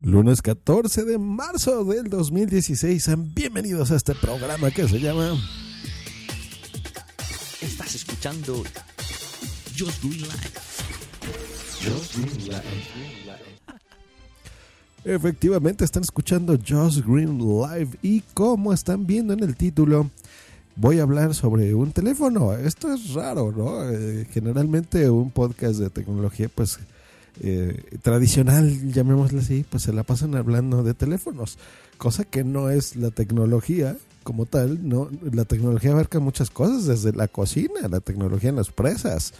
Lunes 14 de marzo del 2016. Sean bienvenidos a este programa que se llama. Estás escuchando Just Green Life. Efectivamente, están escuchando Just Green Live y como están viendo en el título, voy a hablar sobre un teléfono. Esto es raro, ¿no? Eh, generalmente un podcast de tecnología, pues eh, tradicional, llamémosle así, pues se la pasan hablando de teléfonos, cosa que no es la tecnología como tal, ¿no? La tecnología abarca muchas cosas, desde la cocina, la tecnología en las presas,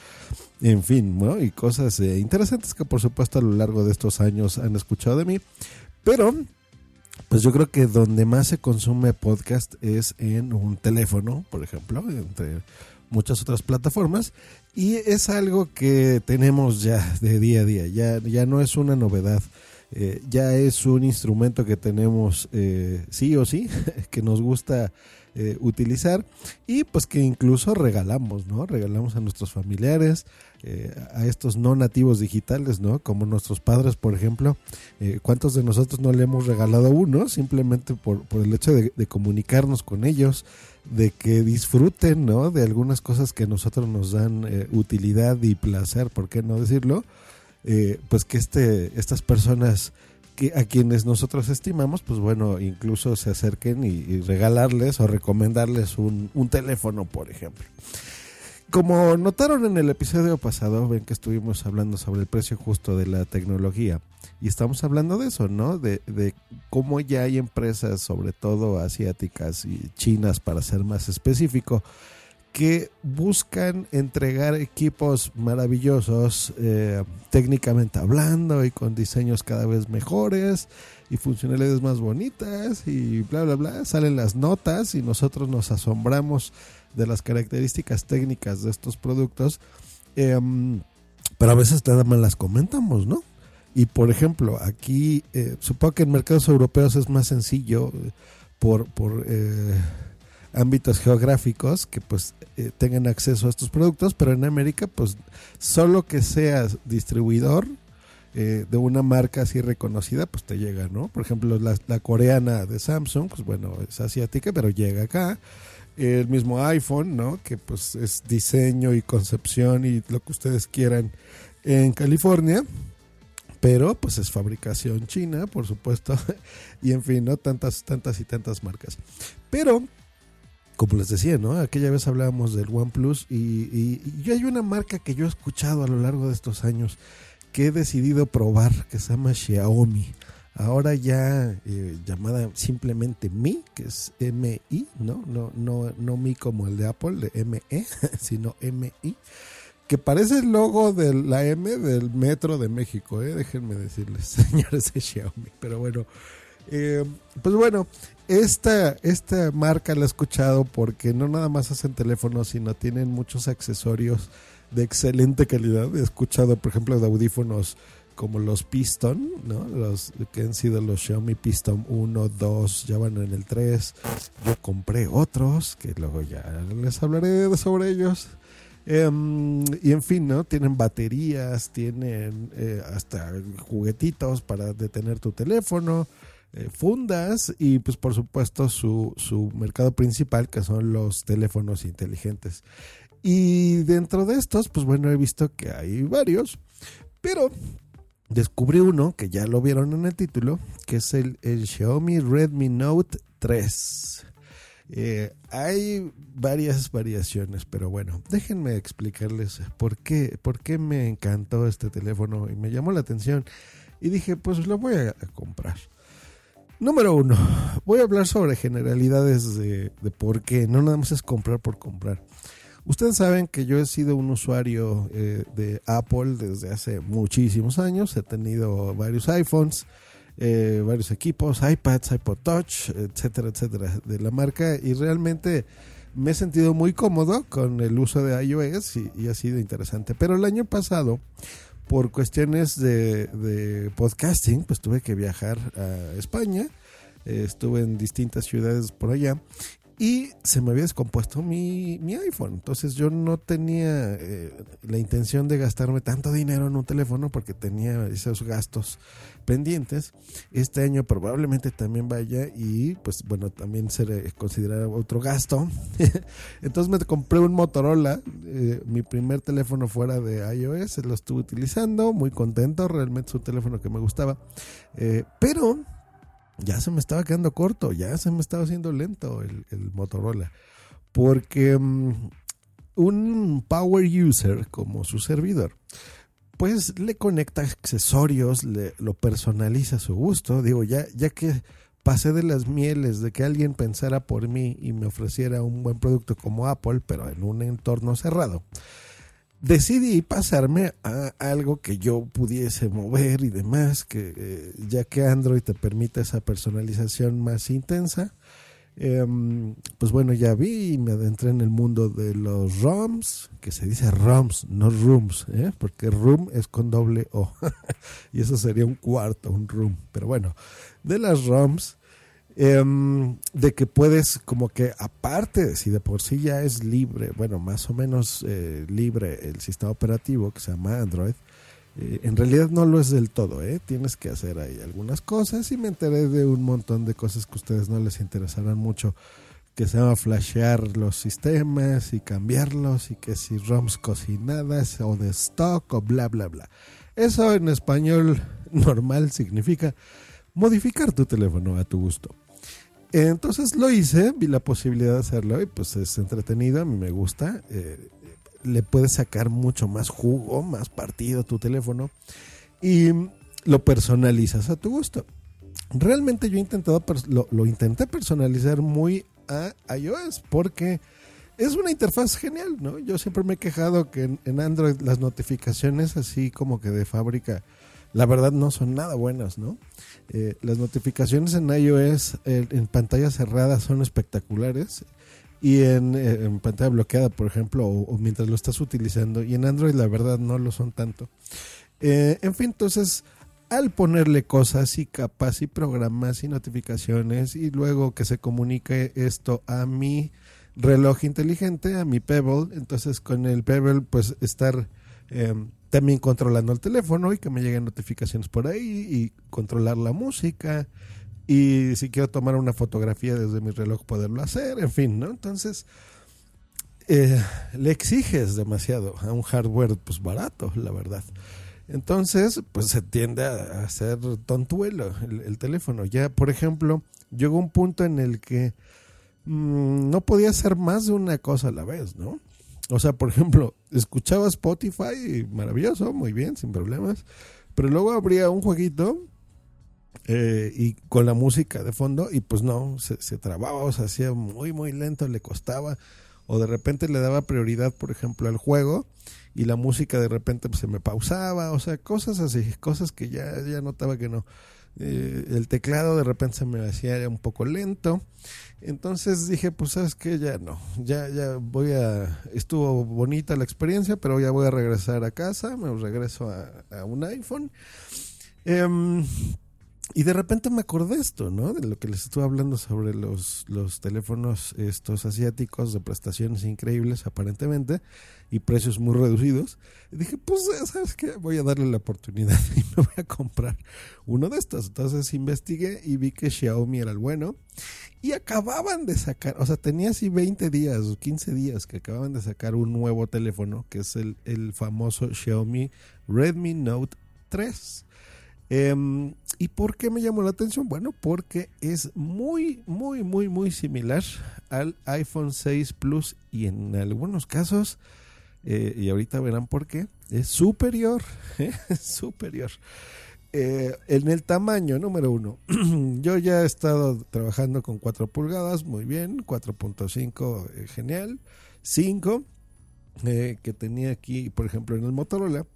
en fin, ¿no? Y cosas eh, interesantes que por supuesto a lo largo de estos años han escuchado de mí, pero pues yo creo que donde más se consume podcast es en un teléfono, por ejemplo, entre muchas otras plataformas, y es algo que tenemos ya de día a día, ya, ya no es una novedad. Eh, ya es un instrumento que tenemos eh, sí o sí, que nos gusta eh, utilizar y pues que incluso regalamos, ¿no? Regalamos a nuestros familiares, a estos no nativos digitales, ¿no? Como nuestros padres, por ejemplo. ¿Cuántos de nosotros no le hemos regalado uno simplemente por, por el hecho de, de, comunicarnos con ellos, de que disfruten, ¿no? De algunas cosas que a nosotros nos dan utilidad y placer, ¿por qué no decirlo? Eh, pues que este, estas personas que a quienes nosotros estimamos, pues bueno, incluso se acerquen y, regalarles o recomendarles un, teléfono, por ejemplo. Como notaron en el episodio pasado, ven que estuvimos hablando sobre el precio justo de la tecnología y estamos hablando de eso, ¿no? De, de cómo ya hay empresas, sobre todo asiáticas y chinas, para ser más específico, que buscan entregar equipos maravillosos eh, técnicamente hablando y con diseños cada vez mejores y funcionalidades más bonitas y bla bla bla. Salen las notas y nosotros nos asombramos de las características técnicas de estos productos. Eh, pero a veces nada más las comentamos no y por ejemplo aquí eh, supongo que en mercados europeos es más sencillo por por ámbitos geográficos que pues eh, tengan acceso a estos productos, pero en América pues solo que seas distribuidor eh, de una marca así reconocida pues te llega, ¿no? Por ejemplo la, la, coreana de Samsung, pues bueno, es asiática, pero llega acá. El mismo iPhone, ¿no? Que pues es diseño y concepción y lo que ustedes quieran en California pero pues es fabricación china, por supuesto, y en fin, no tantas, tantas y tantas marcas. Pero como les decía, ¿no? Aquella vez hablábamos del OnePlus y, y, y, hay una marca que yo he escuchado a lo largo de estos años que he decidido probar, que se llama Xiaomi. Ahora ya eh, llamada simplemente Mi, que es M-I, ¿no? No, no, no Mi como el de Apple, de M-E, sino M-I, que parece el logo de la M del Metro de México, ¿eh? Déjenme decirles, señores de Xiaomi. Pero bueno, eh, pues bueno, esta, esta marca la he escuchado porque no nada más hacen teléfonos, sino tienen muchos accesorios de excelente calidad. He escuchado, por ejemplo, de audífonos como los Piston, ¿no? Los que han sido los Xiaomi Piston 1, 2, ya van en el 3. Yo compré otros, que luego ya les hablaré sobre ellos. Eh, y en fin, ¿no? Tienen baterías, tienen eh, hasta juguetitos para detener tu teléfono. Eh, fundas y pues por supuesto su, su mercado principal que son los teléfonos inteligentes. Y dentro de estos, pues bueno, he visto que hay varios, pero descubrí uno que ya lo vieron en el título, que es el, el Xiaomi Redmi Note 3. Eh, hay varias variaciones, pero bueno, déjenme explicarles por qué, por qué me encantó este teléfono y me llamó la atención. Y dije, pues lo voy a, comprar. Número uno, voy a hablar sobre generalidades de, por qué, no nada más es comprar por comprar. Ustedes saben que yo he sido un usuario eh, de Apple desde hace muchísimos años, he tenido varios iPhones, eh, varios equipos, iPads, iPod Touch, etcétera, etcétera, de la marca y realmente me he sentido muy cómodo con el uso de iOS y, ha sido interesante. Pero el año pasado, por cuestiones de, de podcasting, pues tuve que viajar a España. estuve en distintas ciudades por allá y se me había descompuesto mi, mi iPhone. Entonces yo no tenía eh, la intención de gastarme tanto dinero en un teléfono porque tenía esos gastos pendientes. Este año probablemente también vaya y pues bueno, también se considerará otro gasto. Entonces me compré un Motorola, eh, mi primer teléfono fuera de iOS, lo estuve utilizando, muy contento, realmente es un teléfono que me gustaba. Eh, pero ya se me estaba quedando corto, ya se me estaba haciendo lento el, Motorola. Porque mm, un power user como su servidor, pues le conecta accesorios, le, lo personaliza a su gusto. Digo, ya, ya que pasé de las mieles de que alguien pensara por mí y me ofreciera un buen producto como Apple, pero en un entorno cerrado decidí pasarme a algo que yo pudiese mover y demás, que eh, ya que Android te permite esa personalización más intensa, em, pues bueno, ya vi y me adentré en el mundo de los ROMs, que se dice ROMs, no rooms, ¿eh? porque room es con doble O, y eso sería un cuarto, un room, pero bueno, de las ROMs Em, de que puedes como que aparte, si de por sí ya es libre, bueno, más o menos eh, libre el sistema operativo que se llama Android, eh, en realidad no lo es del todo, ¿eh? Tienes que hacer ahí algunas cosas y me enteré de un montón de cosas que a ustedes no les interesarán mucho, que se llama flashear los sistemas y cambiarlos y que si ROMs cocinadas o de stock o bla, bla, bla. Eso en español normal significa modificar tu teléfono a tu gusto. Entonces lo hice, vi la posibilidad de hacerlo y pues es entretenido, a mí me gusta. Eh, le puedes sacar mucho más jugo, más partido a tu teléfono y lo personalizas a tu gusto. Realmente yo he intentado, lo, intenté personalizar muy a iOS porque es una interfaz genial, ¿no? Yo siempre me he quejado que en Android las notificaciones así como que de fábrica la verdad no son nada buenas, ¿no? Eh, las notificaciones en iOS en pantalla cerrada son espectaculares y en, eh, pantalla bloqueada, por ejemplo, o, mientras lo estás utilizando, y en Android la verdad no lo son tanto. Eh, en fin, entonces, al ponerle cosas y capas y programas y notificaciones y luego que se comunique esto a mi reloj inteligente, a mi Pebble, entonces con el Pebble pues estar em, también controlando el teléfono y que me lleguen notificaciones por ahí y controlar la música y si quiero tomar una fotografía desde mi reloj poderlo hacer, en fin, ¿no? Entonces eh, le exiges demasiado a un hardware pues barato, la verdad. Entonces, pues se tiende a hacer tontuelo el, teléfono. Ya, por ejemplo, llegó un punto en el que mm, no podía hacer más de una cosa a la vez, ¿no? O sea, por ejemplo, escuchaba Spotify, maravilloso, muy bien, sin problemas. Pero luego abría un jueguito eh, y con la música de fondo y pues no, se, se trababa, o sea, hacía muy, muy lento, le costaba. O de repente le daba prioridad, por ejemplo, al juego y la música de repente pues, se me pausaba, o sea, cosas así, cosas que ya, ya notaba que no. Eh, el teclado de repente se me hacía un poco lento. Entonces dije, pues sabes que ya no, ya, ya voy a, estuvo bonita la experiencia, pero ya voy a regresar a casa, me regreso a, un iPhone. Em, y de repente me acordé esto, ¿no? De lo que les estuve hablando sobre los, los teléfonos estos asiáticos de prestaciones increíbles aparentemente y precios muy reducidos. Y dije, pues, ¿sabes qué? Voy a darle la oportunidad y me voy a comprar uno de estos. Entonces investigué y vi que Xiaomi era el bueno. Y acababan de sacar, o sea, tenía así 20 días o 15 días que acababan de sacar un nuevo teléfono, que es el, el famoso Xiaomi Redmi Note 3. Em, ¿Y por qué me llamó la atención? Bueno, porque es muy, muy, muy, muy similar al iPhone 6 Plus y en algunos casos, eh, y ahorita verán por qué, es superior, ¿eh? superior. Eh, en el tamaño, número uno, yo ya he estado trabajando con 4 pulgadas, muy bien, 4.5, genial, 5, eh, que tenía aquí, por ejemplo, en el Motorola.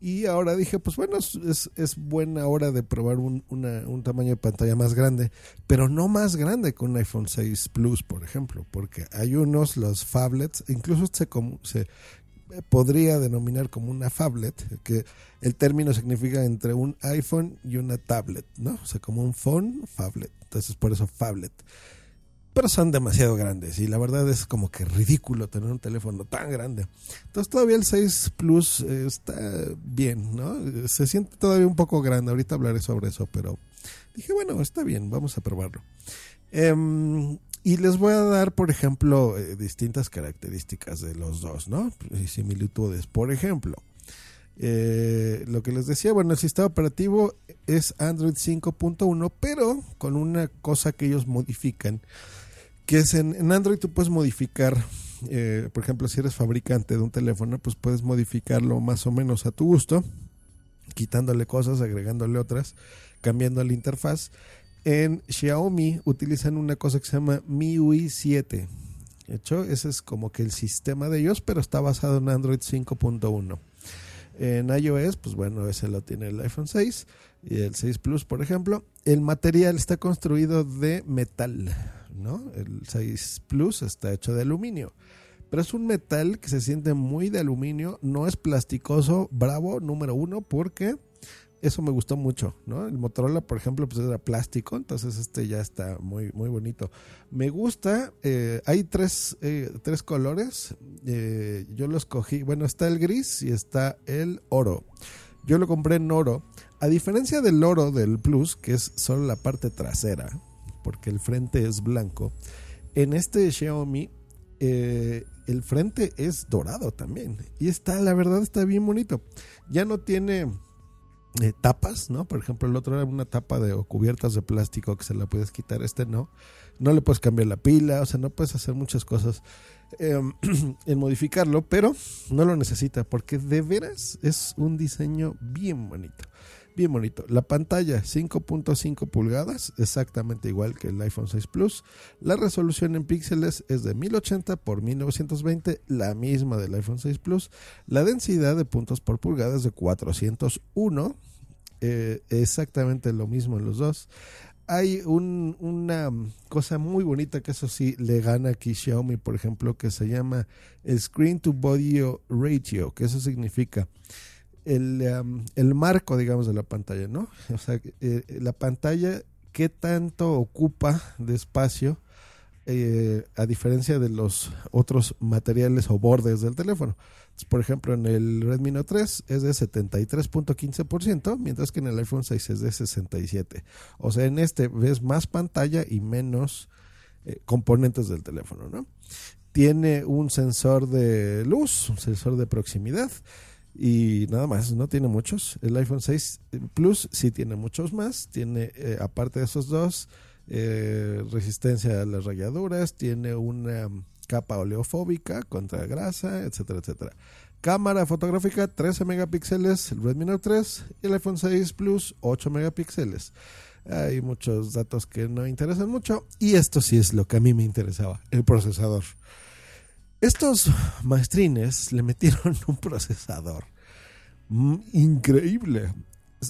Y ahora dije, pues bueno, es, es buena hora de probar un, una, un tamaño de pantalla más grande, pero no más grande que un iPhone 6 Plus, por ejemplo, porque hay unos, los phablets, incluso se, se podría denominar como una phablet, que el término significa entre un iPhone y una tablet, ¿no? O sea, como un phone, phablet. Entonces, por eso phablet pero son demasiado grandes y la verdad es como que ridículo tener un teléfono tan grande. Entonces todavía el 6 Plus eh, está bien, ¿no? Se siente todavía un poco grande, ahorita hablaré sobre eso, pero dije, bueno, está bien, vamos a probarlo. Em, y les voy a dar, por ejemplo, eh, distintas características de los dos, ¿no? Similitudes. Por ejemplo, eh, lo que les decía, bueno, el sistema operativo es Android 5.1, pero con una cosa que ellos modifican que es en, Android tú puedes modificar, eh, por ejemplo, si eres fabricante de un teléfono, pues puedes modificarlo más o menos a tu gusto, quitándole cosas, agregándole otras, cambiando la interfaz. En Xiaomi utilizan una cosa que se llama MIUI 7. De hecho, ese es como que el sistema de ellos, pero está basado en Android 5.1. En iOS, pues bueno, ese lo tiene el iPhone 6 y el 6 Plus, por ejemplo. El material está construido de metal ¿no? El 6 Plus está hecho de aluminio. Pero es un metal que se siente muy de aluminio, no es plasticoso, bravo, número uno, porque eso me gustó mucho, ¿no? El Motorola, por ejemplo, pues era plástico, entonces este ya está muy, muy bonito. Me gusta, eh, hay tres, eh, tres colores, eh, yo los cogí, bueno, está el gris y está el oro. Yo lo compré en oro, a diferencia del oro del Plus, que es solo la parte trasera, porque el frente es blanco. En este Xiaomi eh, el frente es dorado también. Y está, la verdad, está bien bonito. Ya no tiene eh, tapas, ¿no? Por ejemplo, el otro era una tapa de o cubiertas de plástico que se la puedes quitar. Este no. No le puedes cambiar la pila, o sea, no puedes hacer muchas cosas em, en modificarlo, pero no lo necesita porque de veras es un diseño bien bonito bien bonito. La pantalla 5.5 pulgadas, exactamente igual que el iPhone 6 Plus. La resolución en píxeles es de 1080 por 1920, la misma del iPhone 6 Plus. La densidad de puntos por pulgada es de 401, eh, exactamente lo mismo en los dos. Hay una cosa muy bonita que eso sí le gana aquí Xiaomi, por ejemplo, que se llama Screen to Body Ratio, que eso significa el, el marco, digamos, de la pantalla, ¿no? O sea, eh, la pantalla, ¿qué tanto ocupa de espacio? Eh, a diferencia de los otros materiales o bordes del teléfono. por ejemplo, en el Redmi Note 3 es de 73.15%, mientras que en el iPhone 6 es de 67%. O sea, en este ves más pantalla y menos eh, componentes del teléfono, ¿no? Tiene un sensor de luz, un sensor de proximidad y nada más, no tiene muchos. El iPhone 6 Plus sí tiene muchos más. Tiene, eh, aparte de esos dos, eh, resistencia a las rayaduras, tiene una capa oleofóbica contra grasa, etcétera, etcétera. Cámara fotográfica 13 megapíxeles, el Redmi Note 3 y el iPhone 6 Plus 8 megapíxeles. Hay muchos datos que no interesan mucho y esto sí es lo que a mí me interesaba, el procesador. Estos maestrines le metieron un procesador mm, increíble.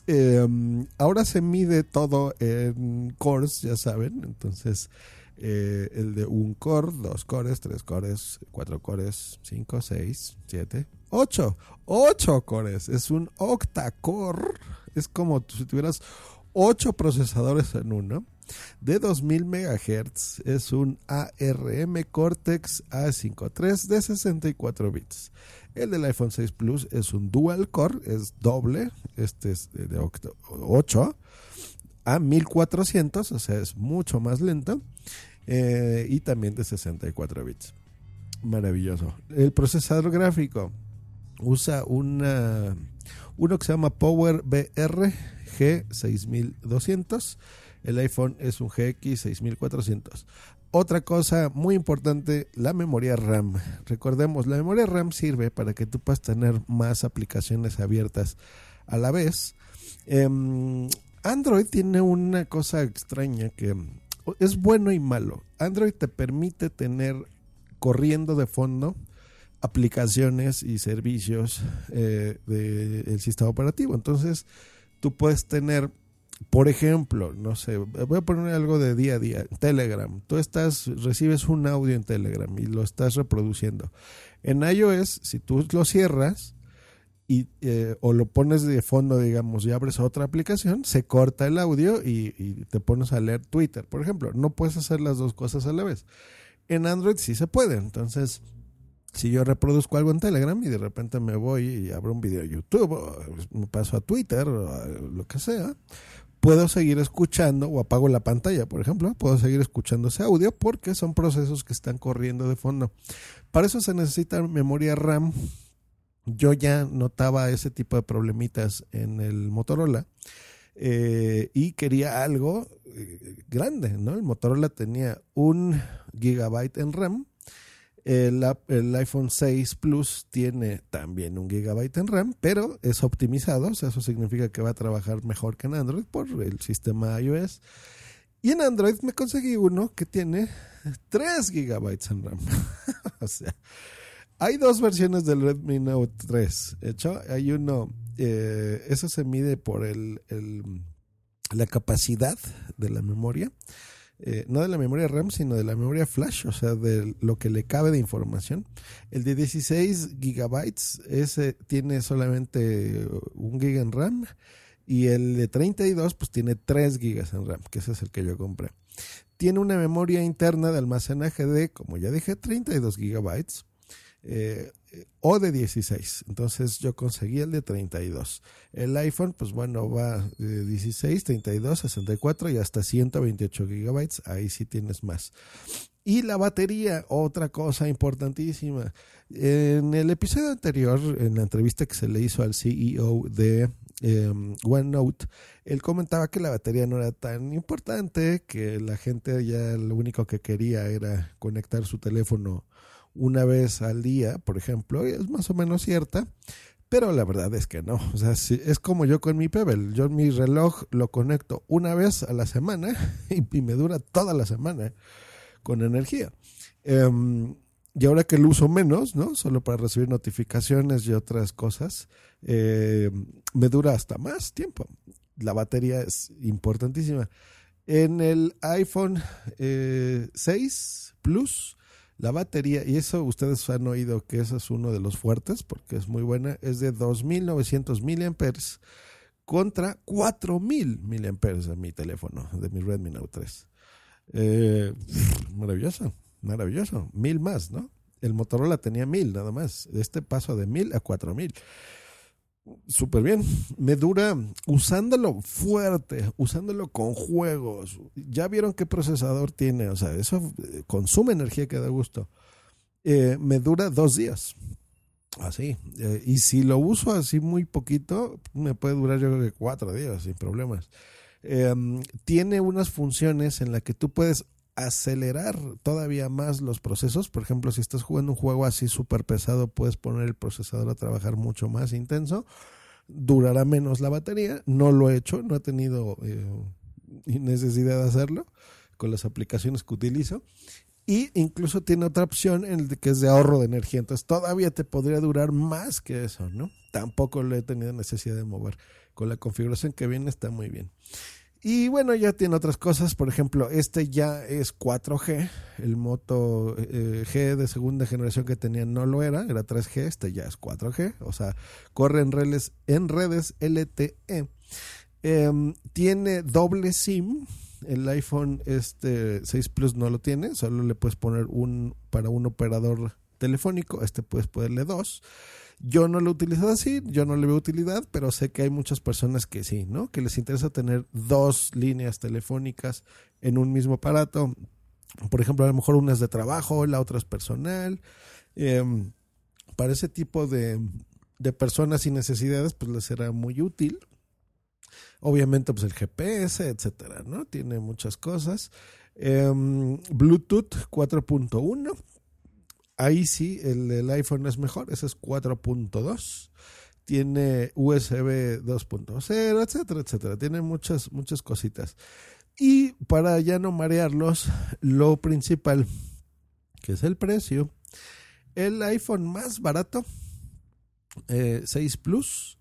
Em, ahora se mide todo en cores, ya saben. Entonces, eh, el de un core, dos cores, tres cores, cuatro cores, cinco, seis, siete, ocho. Ocho cores. Es un octa-core. Es como si tuvieras ocho procesadores en uno de 2000 MHz. Es un ARM Cortex A53 de 64 bits. El del iPhone 6 Plus es un dual core, es doble, este es de 8 a 1400, o sea, es mucho más lento. Eh, y también de 64 bits. Maravilloso. El procesador gráfico usa una, uno que se llama Power BR G6200 el iPhone es un GX 6400. Otra cosa muy importante, la memoria RAM. Recordemos, la memoria RAM sirve para que tú puedas tener más aplicaciones abiertas a la vez. Em, Android tiene una cosa extraña que es bueno y malo. Android te permite tener corriendo de fondo aplicaciones y servicios eh, del sistema operativo. Entonces, tú puedes tener, por ejemplo, no sé, voy a poner algo de día a día, Telegram. Tú estás, recibes un audio en Telegram y lo estás reproduciendo. En iOS, si tú lo cierras, y, eh, o lo pones de fondo, digamos, y abres otra aplicación, se corta el audio y, y, te pones a leer Twitter, por ejemplo. No puedes hacer las dos cosas a la vez. En Android sí se puede. Entonces, si yo reproduzco algo en Telegram y de repente me voy y abro un video de YouTube, o me paso a Twitter, o lo que sea, puedo seguir escuchando o apago la pantalla, por ejemplo, puedo seguir escuchando ese audio porque son procesos que están corriendo de fondo. Para eso se necesita memoria RAM. Yo ya notaba ese tipo de problemitas en el Motorola. Eh, y quería algo eh, grande, ¿no? El Motorola tenía un gigabyte en RAM el, iPhone 6 Plus tiene también un gigabyte en RAM, pero es optimizado, o sea, eso significa que va a trabajar mejor que en Android por el sistema iOS. Y en Android me conseguí uno que tiene 3 gigabytes en RAM. o sea, hay dos versiones del Redmi Note 3. De hecho, hay uno, eh, eso se mide por el, la capacidad de la memoria. Eh, no de la memoria RAM, sino de la memoria flash, o sea, de lo que le cabe de información. El de 16 gigabytes, ese tiene solamente un giga en RAM y el de 32 pues tiene 3 gigas en RAM, que ese es el que yo compré. Tiene una memoria interna de almacenaje de, como ya dije, 32 gigabytes. Eh, o de 16. Entonces yo conseguí el de 32. El iPhone, pues bueno, va de 16, 32, 64 y hasta 128 gigabytes. Ahí sí tienes más. Y la batería, otra cosa importantísima. En el episodio anterior, en la entrevista que se le hizo al CEO de em, OneNote, él comentaba que la batería no era tan importante, que la gente ya lo único que quería era conectar su teléfono una vez al día, por ejemplo, es más o menos cierta, pero la verdad es que no. O sea, es como yo con mi Pebble. Yo mi reloj lo conecto una vez a la semana y, me dura toda la semana con energía. Em, y ahora que lo uso menos, ¿no? Solo para recibir notificaciones y otras cosas, em, me dura hasta más tiempo. La batería es importantísima. En el iPhone 6 eh, Plus la batería, y eso ustedes han oído que ese es uno de los fuertes, porque es muy buena, es de 2.900 miliamperes contra 4.000 miliamperes de mi teléfono, de mi Redmi Note 3. Eh, maravilloso, maravilloso. Mil más, ¿no? El Motorola tenía mil nada más. Este paso de mil a 4.000 súper bien. Me dura usándolo fuerte, usándolo con juegos. Ya vieron qué procesador tiene, o sea, eso eh, consume energía que da gusto. Eh, me dura dos días. Así. Eh, y si lo uso así muy poquito, me puede durar yo creo que cuatro días sin problemas. tiene unas funciones en las que tú puedes acelerar todavía más los procesos. Por ejemplo, si estás jugando un juego así súper pesado, puedes poner el procesador a trabajar mucho más intenso. Durará menos la batería. No lo he hecho, no he tenido eh, necesidad de hacerlo con las aplicaciones que utilizo. Y incluso tiene otra opción en el que es de ahorro de energía. Entonces todavía te podría durar más que eso, ¿no? Tampoco lo he tenido necesidad de mover. Con la configuración que viene está muy bien. Y bueno, ya tiene otras cosas. Por ejemplo, este ya es 4G. El Moto eh, G de segunda generación que tenía no lo era, era 3G. Este ya es 4G. O sea, corre en redes, en redes LTE. Em, tiene doble SIM. El iPhone este 6 Plus no lo tiene. Solo le puedes poner un para un operador telefónico. Este puedes ponerle dos. Yo no lo he utilizado así, yo no le veo utilidad, pero sé que hay muchas personas que sí, ¿no? Que les interesa tener dos líneas telefónicas en un mismo aparato. Por ejemplo, a lo mejor una es de trabajo, la otra es personal. Em, para ese tipo de, de personas y necesidades, pues les será muy útil. Obviamente, pues el GPS, etcétera, ¿no? Tiene muchas cosas. Em, Bluetooth 4.1 ahí sí el, iPhone es mejor, ese es 4.2. Tiene USB 2.0, etcétera, etcétera. Tiene muchas, muchas cositas. Y para ya no marearlos, lo principal, que es el precio, El iPhone más barato, eh, 6 Plus,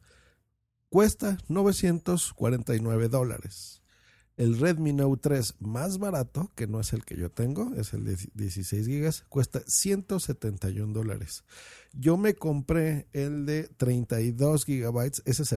cuesta 949 dólares. El Redmi Note 3 más barato, que no es el que yo tengo, es el de 16 gigas, cuesta 171 dólares. Yo me compré el de 32 gigabytes, ese es el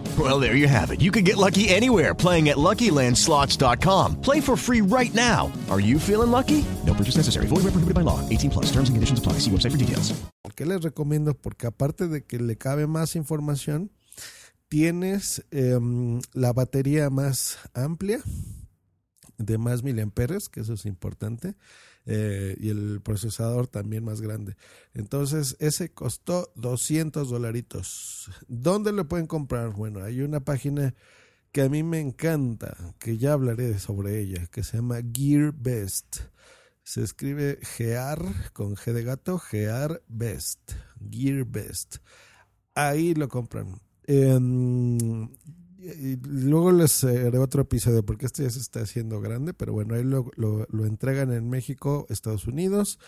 Well, there you have it. You can get lucky anywhere playing at LuckyLandSlots.com. Play for free right now. Are you feeling lucky? No purchase necessary. Void where prohibited by law. 18 plus. Terms and conditions apply. See website for details. ¿Por qué les recomiendo? Porque aparte de que le cabe más información, tienes em, la batería más amplia, de más miliamperes, que eso es importante, eh, y el procesador también más grande. Entonces, ese costó 200 dolaritos. ¿Dónde lo pueden comprar? Bueno, hay una página que a mí me encanta, que ya hablaré sobre ella, que se llama Gear Best. Se escribe Gear con G de gato, Gear Best, Gear Best. Ahí lo compran. Em, y luego les haré otro episodio porque este ya se está haciendo grande, pero bueno, ahí lo, lo, lo entregan en México, Estados Unidos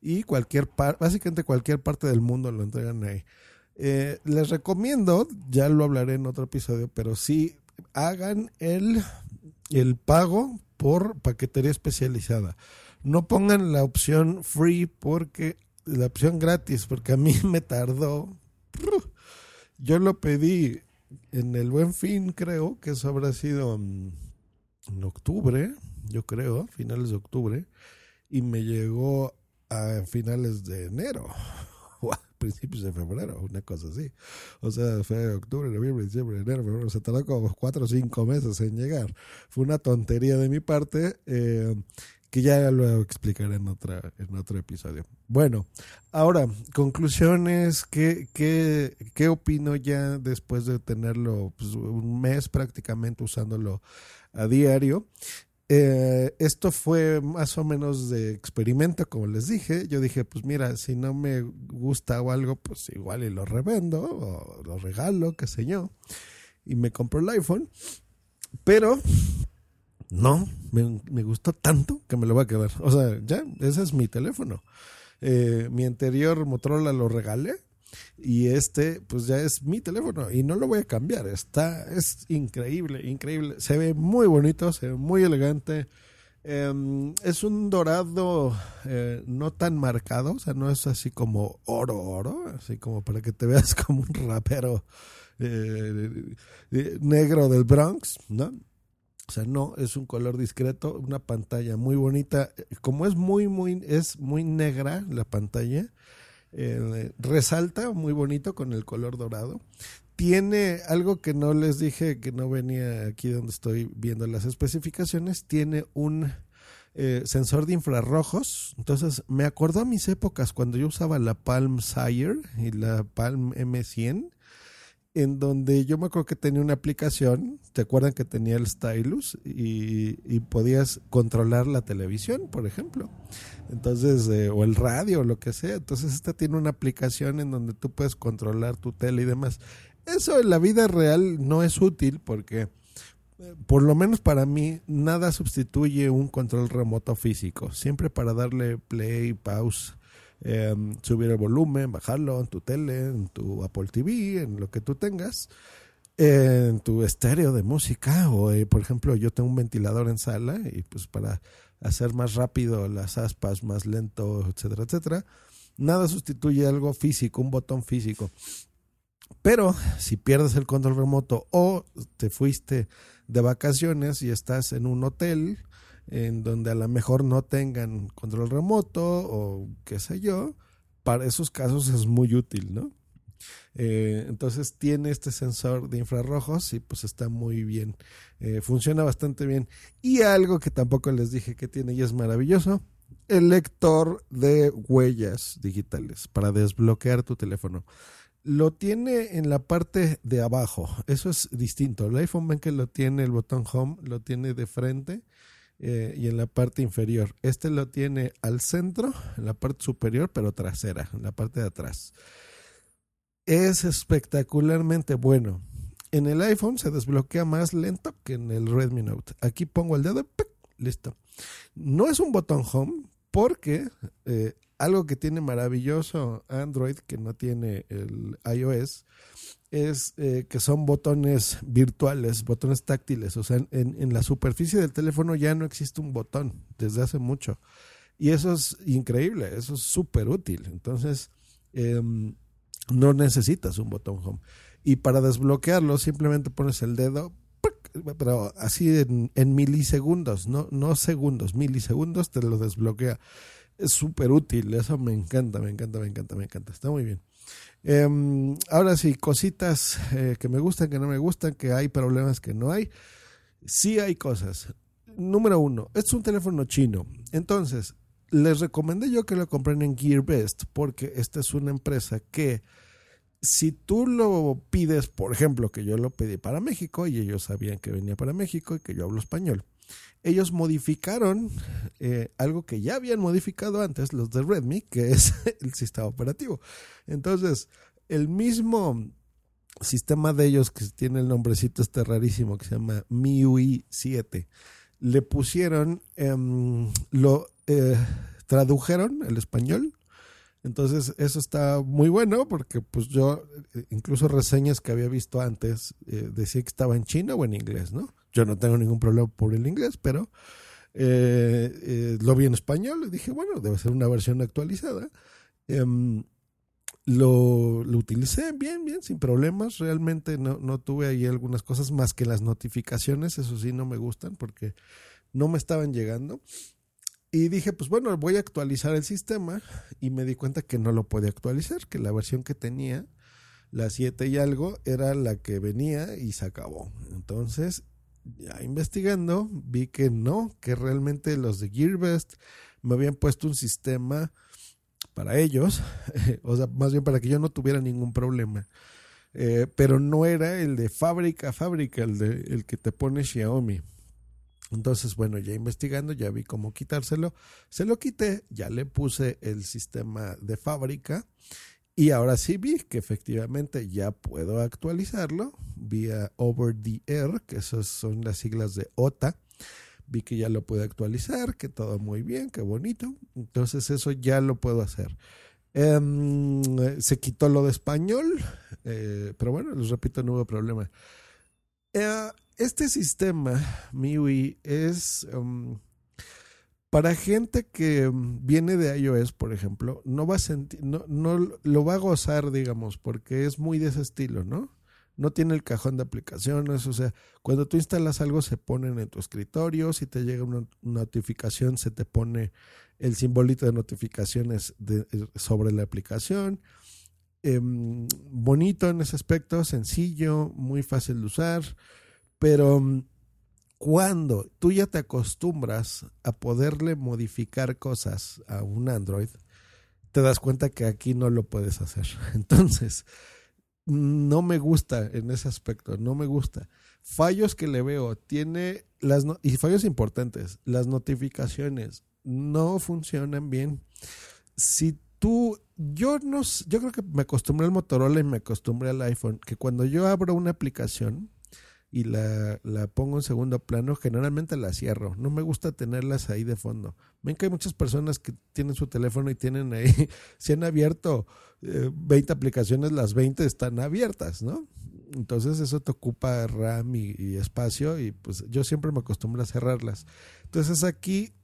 y cualquier parte, básicamente cualquier parte del mundo lo entregan ahí. Eh, les recomiendo, ya lo hablaré en otro episodio, pero sí hagan el, el pago por paquetería especializada. No pongan la opción free porque la opción gratis, porque a mí me tardó. Yo lo pedí en el Buen Fin, creo que eso habrá sido en octubre, yo creo, finales de octubre, y me llegó a finales de enero, o a principios de febrero, una cosa así. O sea, fue octubre, noviembre, diciembre, enero, febrero, se tardó como cuatro o cinco meses en llegar. Fue una tontería de mi parte. Eh, que ya lo explicaré en, otra, en otro episodio. Bueno, ahora, conclusiones, ¿qué, qué, qué opino ya después de tenerlo pues, un mes prácticamente usándolo a diario? Eh, esto fue más o menos de experimento, como les dije. Yo dije, pues mira, si no me gusta o algo, pues igual y lo revendo o lo regalo, qué sé yo. Y me compró el iPhone. Pero no, me, gustó tanto que me lo voy a quedar. O sea, ya, ese es mi teléfono. Eh, mi anterior Motorola lo regalé y este, pues ya es mi teléfono y no lo voy a cambiar. Está, es increíble, increíble. Se ve muy bonito, se ve muy elegante. Eh, es un dorado eh, no tan marcado, o sea, no es así como oro, oro, así como para que te veas como un rapero eh, negro del Bronx, ¿no? O sea, no, es un color discreto, una pantalla muy bonita. Como es muy, muy, es muy negra la pantalla, eh, resalta muy bonito con el color dorado. Tiene algo que no les dije, que no venía aquí donde estoy viendo las especificaciones, tiene un eh, sensor de infrarrojos. Entonces, me acordó a mis épocas cuando yo usaba la Palm Sire y la Palm M100 en donde yo me acuerdo que tenía una aplicación, ¿te acuerdan que tenía el stylus? Y, y podías controlar la televisión, por ejemplo. Entonces, eh, o el radio, o lo que sea. Entonces, esta tiene una aplicación en donde tú puedes controlar tu tele y demás. Eso en la vida real no es útil porque, eh, por lo menos para mí, nada sustituye un control remoto físico. Siempre para darle play, pause eh, subir el volumen, bajarlo en tu tele, en tu Apple TV, en lo que tú tengas, en tu estéreo de música o, eh, por ejemplo, yo tengo un ventilador en sala y pues para hacer más rápido las aspas, más lento, etcétera, etcétera. Nada sustituye algo físico, un botón físico. Pero si pierdes el control remoto o te fuiste de vacaciones y estás en un hotel, en donde a lo mejor no tengan control remoto o qué sé yo, para esos casos es muy útil, ¿no? Eh, entonces tiene este sensor de infrarrojos y pues está muy bien, eh, funciona bastante bien. Y algo que tampoco les dije que tiene y es maravilloso, el lector de huellas digitales para desbloquear tu teléfono. Lo tiene en la parte de abajo, eso es distinto. El iPhone ven que lo tiene el botón home, lo tiene de frente eh, y en la parte inferior. Este lo tiene al centro, en la parte superior, pero trasera, en la parte de atrás. Es espectacularmente bueno. En el iPhone se desbloquea más lento que en el Redmi Note. Aquí pongo el dedo, ¡pic! listo. No es un botón home porque eh, algo que tiene maravilloso Android que no tiene el iOS es eh, que son botones virtuales, botones táctiles. O sea, en, en, la superficie del teléfono ya no existe un botón desde hace mucho. Y eso es increíble, eso es súper útil. Entonces, eh, no necesitas un botón home. Y para desbloquearlo simplemente pones el dedo, pero así en, en milisegundos, no, no segundos, milisegundos te lo desbloquea. Es súper útil, eso me encanta, me encanta, me encanta, me encanta. Está muy bien. Eh, ahora sí, cositas eh, que me gustan, que no me gustan, que hay problemas que no hay. Sí hay cosas. Número uno, es un teléfono chino. Entonces, les recomendé yo que lo compren en GearBest porque esta es una empresa que si tú lo pides, por ejemplo, que yo lo pedí para México y ellos sabían que venía para México y que yo hablo español, ellos modificaron eh, algo que ya habían modificado antes los de Redmi, que es el sistema operativo. Entonces, el mismo sistema de ellos que tiene el nombrecito este rarísimo que se llama MIUI 7, le pusieron, eh, lo eh, tradujeron el español entonces, eso está muy bueno porque pues yo, eh, incluso reseñas que había visto antes, eh, decía que estaba en chino o en inglés, ¿no? Yo no tengo ningún problema por el inglés, pero eh, eh, lo vi en español y dije, bueno, debe ser una versión actualizada. Em, lo, utilicé bien, bien, sin problemas. Realmente no, no tuve ahí algunas cosas más que las notificaciones, eso sí no me gustan porque no me estaban llegando. Y dije, pues bueno, voy a actualizar el sistema y me di cuenta que no lo podía actualizar, que la versión que tenía, la 7 y algo, era la que venía y se acabó. Entonces, ya investigando, vi que no, que realmente los de GearBest me habían puesto un sistema para ellos, o sea, más bien para que yo no tuviera ningún problema. Eh, pero no era el de fábrica a fábrica, el, de, el que te pone Xiaomi. Entonces, bueno, ya investigando, ya vi cómo quitárselo. Se lo quité, ya le puse el sistema de fábrica y ahora sí vi que efectivamente ya puedo actualizarlo vía Over the Air, que esas son las siglas de OTA. Vi que ya lo puedo actualizar, que todo muy bien, qué bonito. Entonces eso ya lo puedo hacer. Um, se quitó lo de español, eh, pero bueno, les repito, no hubo problema. Uh, este sistema MIUI es um, para gente que um, viene de iOS, por ejemplo, no va a sentir, no, no lo va a gozar, digamos, porque es muy de ese estilo, ¿no? No tiene el cajón de aplicaciones, o sea, cuando tú instalas algo se ponen en tu escritorio, si te llega una notificación se te pone el simbolito de notificaciones de, sobre la aplicación. Eh, bonito en ese aspecto, sencillo, muy fácil de usar. Pero mm, cuando tú ya te acostumbras a poderle modificar cosas a un Android, te das cuenta que aquí no lo puedes hacer. Entonces, no me gusta en ese aspecto, no me gusta. Fallos que le veo, tiene las y fallos importantes, las notificaciones no funcionan bien. Si tú, yo no, yo creo que me acostumbré al Motorola y me acostumbré al iPhone, que cuando yo abro una aplicación, y la, la, pongo en segundo plano, generalmente la cierro. No me gusta tenerlas ahí de fondo. Ven que hay muchas personas que tienen su teléfono y tienen ahí, si han abierto eh, 20 aplicaciones, las 20 están abiertas, ¿no? Entonces eso te ocupa RAM y, espacio y pues yo siempre me acostumbro a cerrarlas. Entonces aquí,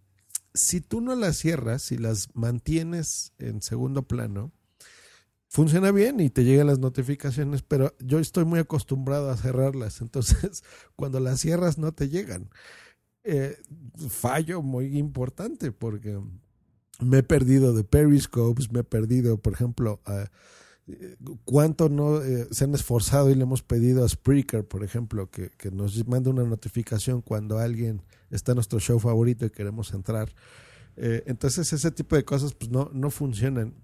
si tú no las cierras, si las mantienes en segundo plano, funciona bien y te llegan las notificaciones, pero yo estoy muy acostumbrado a cerrarlas, entonces cuando las cierras no te llegan. Eh, fallo muy importante porque me he perdido de periscopes, me he perdido, por ejemplo, a, cuánto no eh, se han esforzado y le hemos pedido a Spreaker, por ejemplo, que, que nos mande una notificación cuando alguien está en nuestro show favorito y queremos entrar. Eh, entonces ese tipo de cosas pues no, no funcionan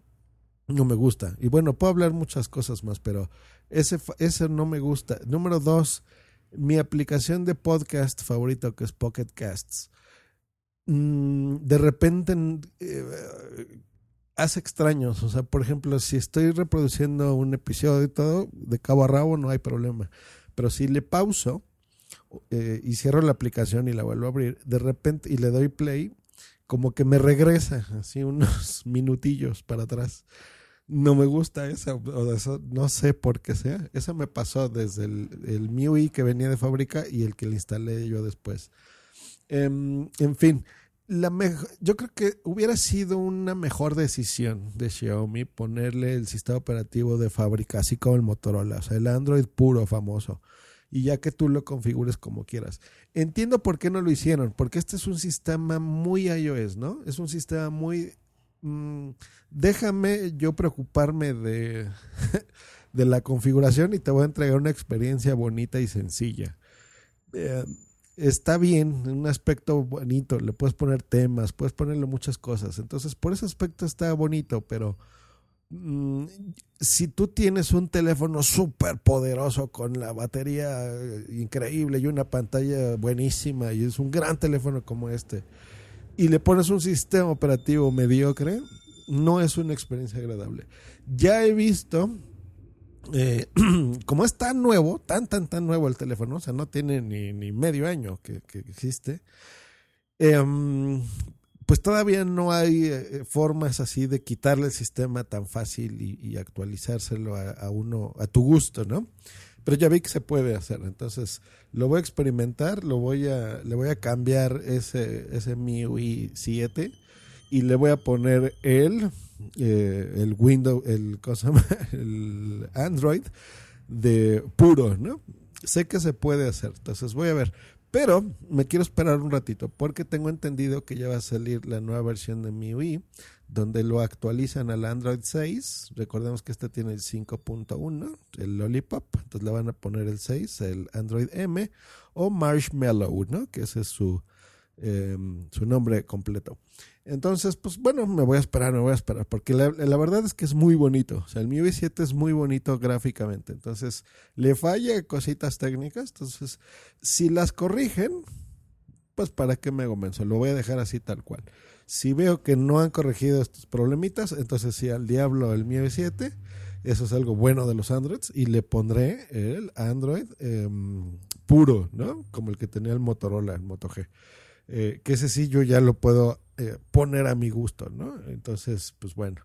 no me gusta. Y bueno, puedo hablar muchas cosas más, pero ese, ese no me gusta. Número dos, mi aplicación de podcast favorito, que es Pocket Casts. mm, de repente eh, hace extraños. O sea, por ejemplo, si estoy reproduciendo un episodio y todo, de cabo a rabo no hay problema. Pero si le pauso eh, y cierro la aplicación y la vuelvo a abrir, de repente, y le doy play, como que me regresa así unos minutillos para atrás. No me gusta esa, o eso, no sé por qué sea. Eso me pasó desde el, el MIUI que venía de fábrica y el que le instalé yo después. Em, en fin, la yo creo que hubiera sido una mejor decisión de Xiaomi ponerle el sistema operativo de fábrica, así como el Motorola, o sea, el Android puro famoso, y ya que tú lo configures como quieras. Entiendo por qué no lo hicieron, porque este es un sistema muy iOS, ¿no? Es un sistema muy... Mm, déjame yo preocuparme de, de la configuración y te voy a entregar una experiencia bonita y sencilla. Eh, está bien, en un aspecto bonito, le puedes poner temas, puedes ponerle muchas cosas. Entonces, por ese aspecto está bonito, pero mm, si tú tienes un teléfono súper poderoso con la batería increíble y una pantalla buenísima y es un gran teléfono como este, y le pones un sistema operativo mediocre, no es una experiencia agradable. Ya he visto eh, como es tan nuevo, tan, tan, tan nuevo el teléfono, o sea, no tiene ni, medio año que, existe, em, pues todavía no hay eh, formas así de quitarle el sistema tan fácil y, actualizárselo a, uno a tu gusto, ¿no? Pero ya vi que se puede hacer, entonces lo voy a experimentar, lo voy a, le voy a cambiar ese, ese MIUI 7 y le voy a poner el eh, el Windows, el, el Android de puro, ¿no? Sé que se puede hacer, entonces voy a ver. Pero me quiero esperar un ratito porque tengo entendido que ya va a salir la nueva versión de MIUI donde lo actualizan al Android 6. Recordemos que este tiene el 5.1, el Lollipop. Entonces le van a poner el 6, el Android M o Marshmallow, ¿no? Que ese es su, em, su nombre completo. Entonces, pues bueno, me voy a esperar, me voy a esperar, porque la, verdad es que es muy bonito. O sea, el MIUI 7 es muy bonito gráficamente. Entonces, le falla cositas técnicas. Entonces, si las corrigen, pues para qué me menso, lo voy a dejar así tal cual. Si veo que no han corregido estos problemitas, entonces sí al diablo el MIUI 7. Eso es algo bueno de los Androids. Y le pondré el Android em, puro, ¿no? Como el que tenía el Motorola, el Moto G. Eh, que ese sí yo ya lo puedo eh, poner a mi gusto, ¿no? Entonces, pues bueno.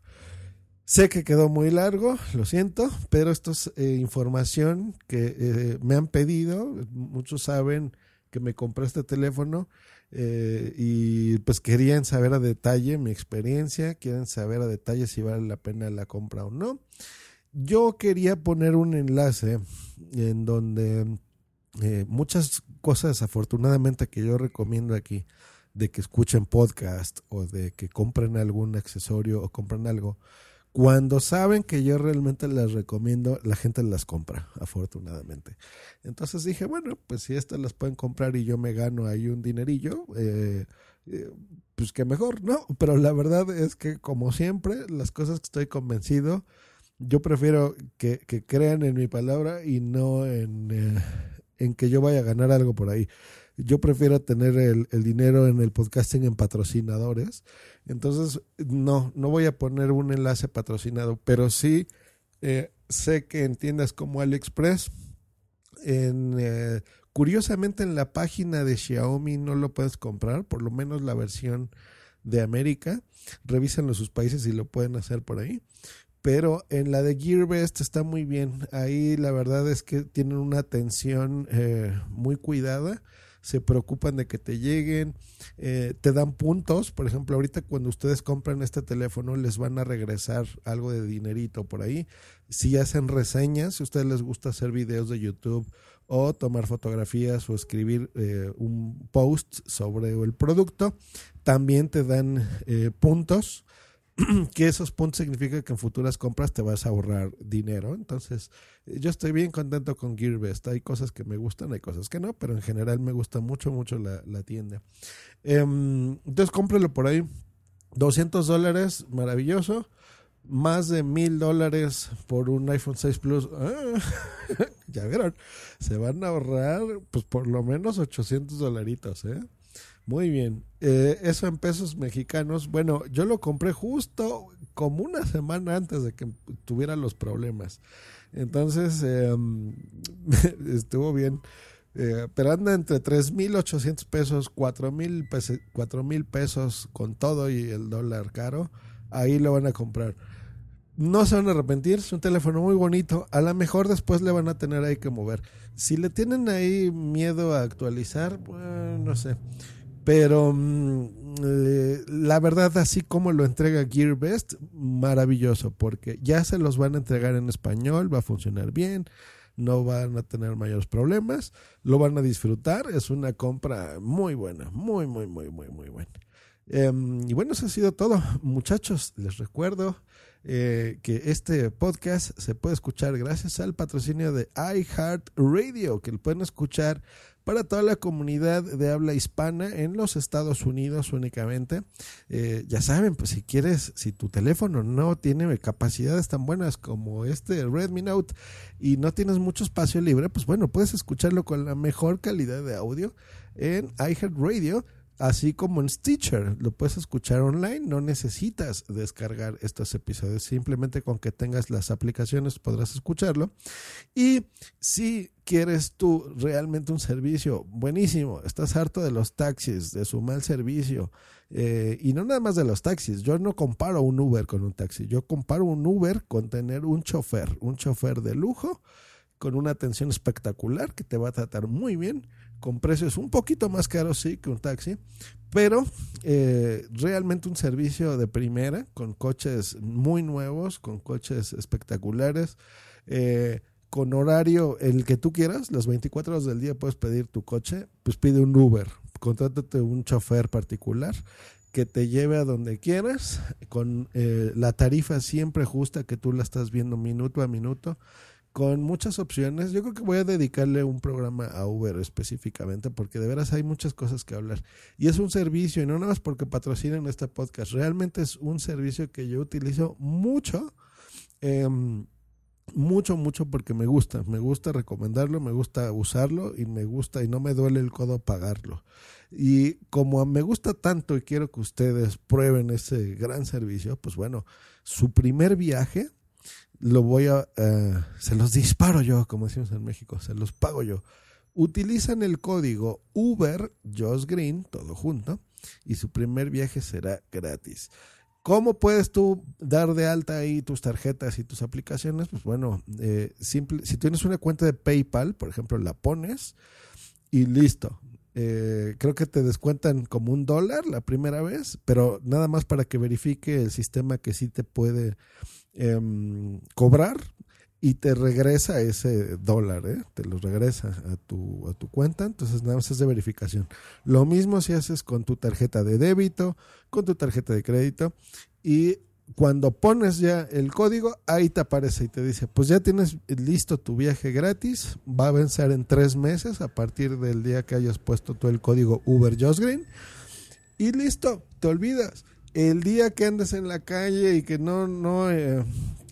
Sé que quedó muy largo, lo siento, pero esto es eh, información que me han pedido. Muchos saben que me compré este teléfono y pues querían saber a detalle mi experiencia, quieren saber a detalle si vale la pena la compra o no. Yo quería poner un enlace en donde eh, muchas cosas afortunadamente que yo recomiendo aquí de que escuchen podcast o de que compren algún accesorio o compren algo cuando saben que yo realmente las recomiendo la gente las compra afortunadamente entonces dije bueno pues si estas las pueden comprar y yo me gano ahí un dinerillo eh, eh, pues que mejor no pero la verdad es que como siempre las cosas que estoy convencido yo prefiero que, que crean en mi palabra y no en en que yo vaya a ganar algo por ahí. Yo prefiero tener el, dinero en el podcasting en patrocinadores. Entonces, no, no voy a poner un enlace patrocinado, pero sí eh, sé que en tiendas como AliExpress, eh, curiosamente en la página de Xiaomi no lo puedes comprar, por lo menos la versión de América. Revísenlo sus países y lo pueden hacer por ahí pero en la de GearBest está muy bien. Ahí la verdad es que tienen una atención eh, muy cuidada. Se preocupan de que te lleguen, eh, te dan puntos. Por ejemplo, ahorita cuando ustedes compran este teléfono, les van a regresar algo de dinerito por ahí. Si hacen reseñas, si a ustedes les gusta hacer videos de YouTube o tomar fotografías o escribir eh, un post sobre el producto, también te dan puntos que esos puntos significan que en futuras compras te vas a ahorrar dinero. Entonces, yo estoy bien contento con GearBest. Hay cosas que me gustan, hay cosas que no, pero en general me gusta mucho, mucho la, tienda. Em, entonces, cómprelo por ahí. 200 dólares, maravilloso. Más de mil dólares por un iPhone 6 Plus. Ah, ya vieron, se van a ahorrar pues por lo menos 800 dolaritos, ¿eh? Muy bien. Eh, eso en pesos mexicanos. Bueno, yo lo compré justo como una semana antes de que tuviera los problemas. Entonces, eh, estuvo bien. Eh, pero anda entre 3.800 pesos, 4.000 pesos, 4,000 pesos con todo y el dólar caro. Ahí lo van a comprar. No se van a arrepentir, es un teléfono muy bonito. A lo mejor después le van a tener ahí que mover. Si le tienen ahí miedo a actualizar, bueno, no sé. Pero mm, la verdad, así como lo entrega GearBest, maravilloso, porque ya se los van a entregar en español, va a funcionar bien, no van a tener mayores problemas, lo van a disfrutar, es una compra muy buena, muy, muy, muy, muy, muy buena. Em, y bueno, eso ha sido todo, muchachos. Les recuerdo eh, que este podcast se puede escuchar gracias al patrocinio de iHeartRadio, que lo pueden escuchar para toda la comunidad de habla hispana en los Estados Unidos únicamente. Eh, ya saben, pues si quieres, si tu teléfono no tiene capacidades tan buenas como este Redmi Note y no tienes mucho espacio libre, pues bueno, puedes escucharlo con la mejor calidad de audio en iHeartRadio así como en Stitcher. Lo puedes escuchar online, no necesitas descargar estos episodios, simplemente con que tengas las aplicaciones podrás escucharlo. Y si quieres tú realmente un servicio buenísimo, estás harto de los taxis, de su mal servicio, eh, y no nada más de los taxis, yo no comparo un Uber con un taxi, yo comparo un Uber con tener un chofer, un chofer de lujo, con una atención espectacular que te va a tratar muy bien con precios un poquito más caros, sí, que un taxi, pero eh, realmente un servicio de primera, con coches muy nuevos, con coches espectaculares, eh, con horario el que tú quieras, las 24 horas del día puedes pedir tu coche, pues pide un Uber, contrátate un chofer particular que te lleve a donde quieras, con eh, la tarifa siempre justa que tú la estás viendo minuto a minuto con muchas opciones. Yo creo que voy a dedicarle un programa a Uber específicamente porque de veras hay muchas cosas que hablar. Y es un servicio, y no nada más porque patrocinan este podcast, realmente es un servicio que yo utilizo mucho. Em, mucho, mucho porque me gusta, me gusta recomendarlo, me gusta usarlo y me gusta y no me duele el codo pagarlo. Y como me gusta tanto y quiero que ustedes prueben ese gran servicio, pues bueno, su primer viaje lo voy a, eh, se los disparo yo, como decimos en México, se los pago yo. Utilizan el código Uber Josh Green, todo junto, y su primer viaje será gratis. ¿Cómo puedes tú dar de alta ahí tus tarjetas y tus aplicaciones? Pues bueno, eh, simple, si tienes una cuenta de PayPal, por ejemplo, la pones y listo. Eh, creo que te descuentan como un dólar la primera vez, pero nada más para que verifique el sistema que sí te puede Em, cobrar y te regresa ese dólar, ¿eh? te lo regresa a tu, a tu cuenta, entonces nada más es de verificación. Lo mismo si haces con tu tarjeta de débito, con tu tarjeta de crédito y cuando pones ya el código, ahí te aparece y te dice, pues ya tienes listo tu viaje gratis, va a vencer en tres meses a partir del día que hayas puesto tú el código Uber Green. Y listo, te olvidas. El día que andes en la calle y que no no eh,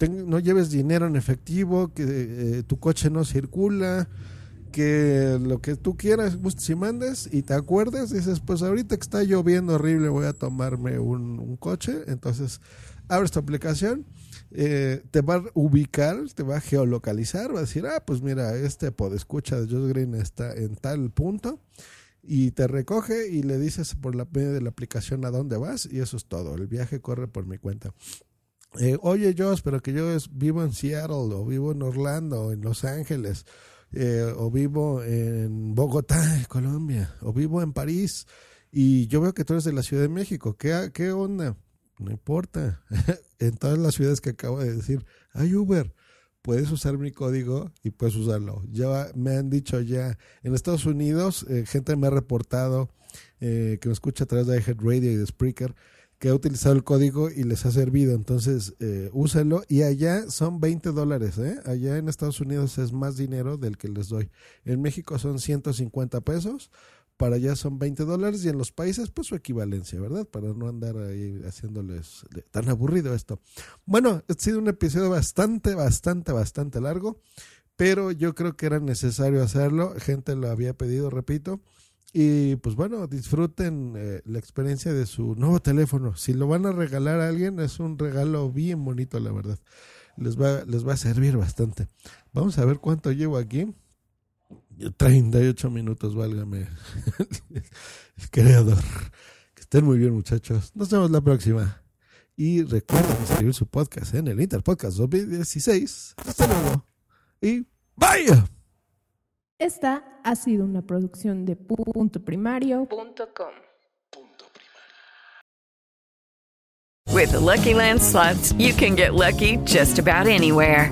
no lleves dinero en efectivo, que eh, tu coche no circula, que lo que tú quieras, si mandes y te acuerdes, dices, pues ahorita que está lloviendo horrible voy a tomarme un, coche, entonces abres tu aplicación, eh, te va a ubicar, te va a geolocalizar, va a decir, ah, pues mira, este podescucha de Josh Green está en tal punto y te recoge y le dices por la medio de la aplicación a dónde vas y eso es todo. El viaje corre por mi cuenta. Eh, oye, yo, pero que yo vivo en Seattle o vivo en Orlando o en Los Ángeles eh, o vivo en Bogotá, Colombia o vivo en París y yo veo que tú eres de la Ciudad de México. ¿Qué, qué onda? No importa. en todas las ciudades que acabo de decir, hay Uber puedes usar mi código y puedes usarlo. Ya me han dicho ya, en Estados Unidos, eh, gente me ha reportado eh, que me escucha a través de Radio y de Spreaker, que ha utilizado el código y les ha servido. Entonces, eh, úsenlo. Y allá son 20 dólares. ¿eh? Allá en Estados Unidos es más dinero del que les doy. En México son 150 pesos para allá son 20 dólares y en los países pues su equivalencia, ¿verdad? Para no andar ahí haciéndoles tan aburrido esto. Bueno, ha sido un episodio bastante, bastante, bastante largo, pero yo creo que era necesario hacerlo. Gente lo había pedido, repito. Y pues bueno, disfruten eh, la experiencia de su nuevo teléfono. Si lo van a regalar a alguien, es un regalo bien bonito, la verdad. Les va, les va a servir bastante. Vamos a ver cuánto llevo aquí. 38 minutos, válgame. El creador. Que estén muy bien, muchachos. Nos vemos la próxima. Y recuerden escribir su podcast en el Interpodcast 2016. Hasta luego. Y vaya. Esta ha sido una producción de punto primario.com. With the Lucky Land slots, you can get lucky just about anywhere.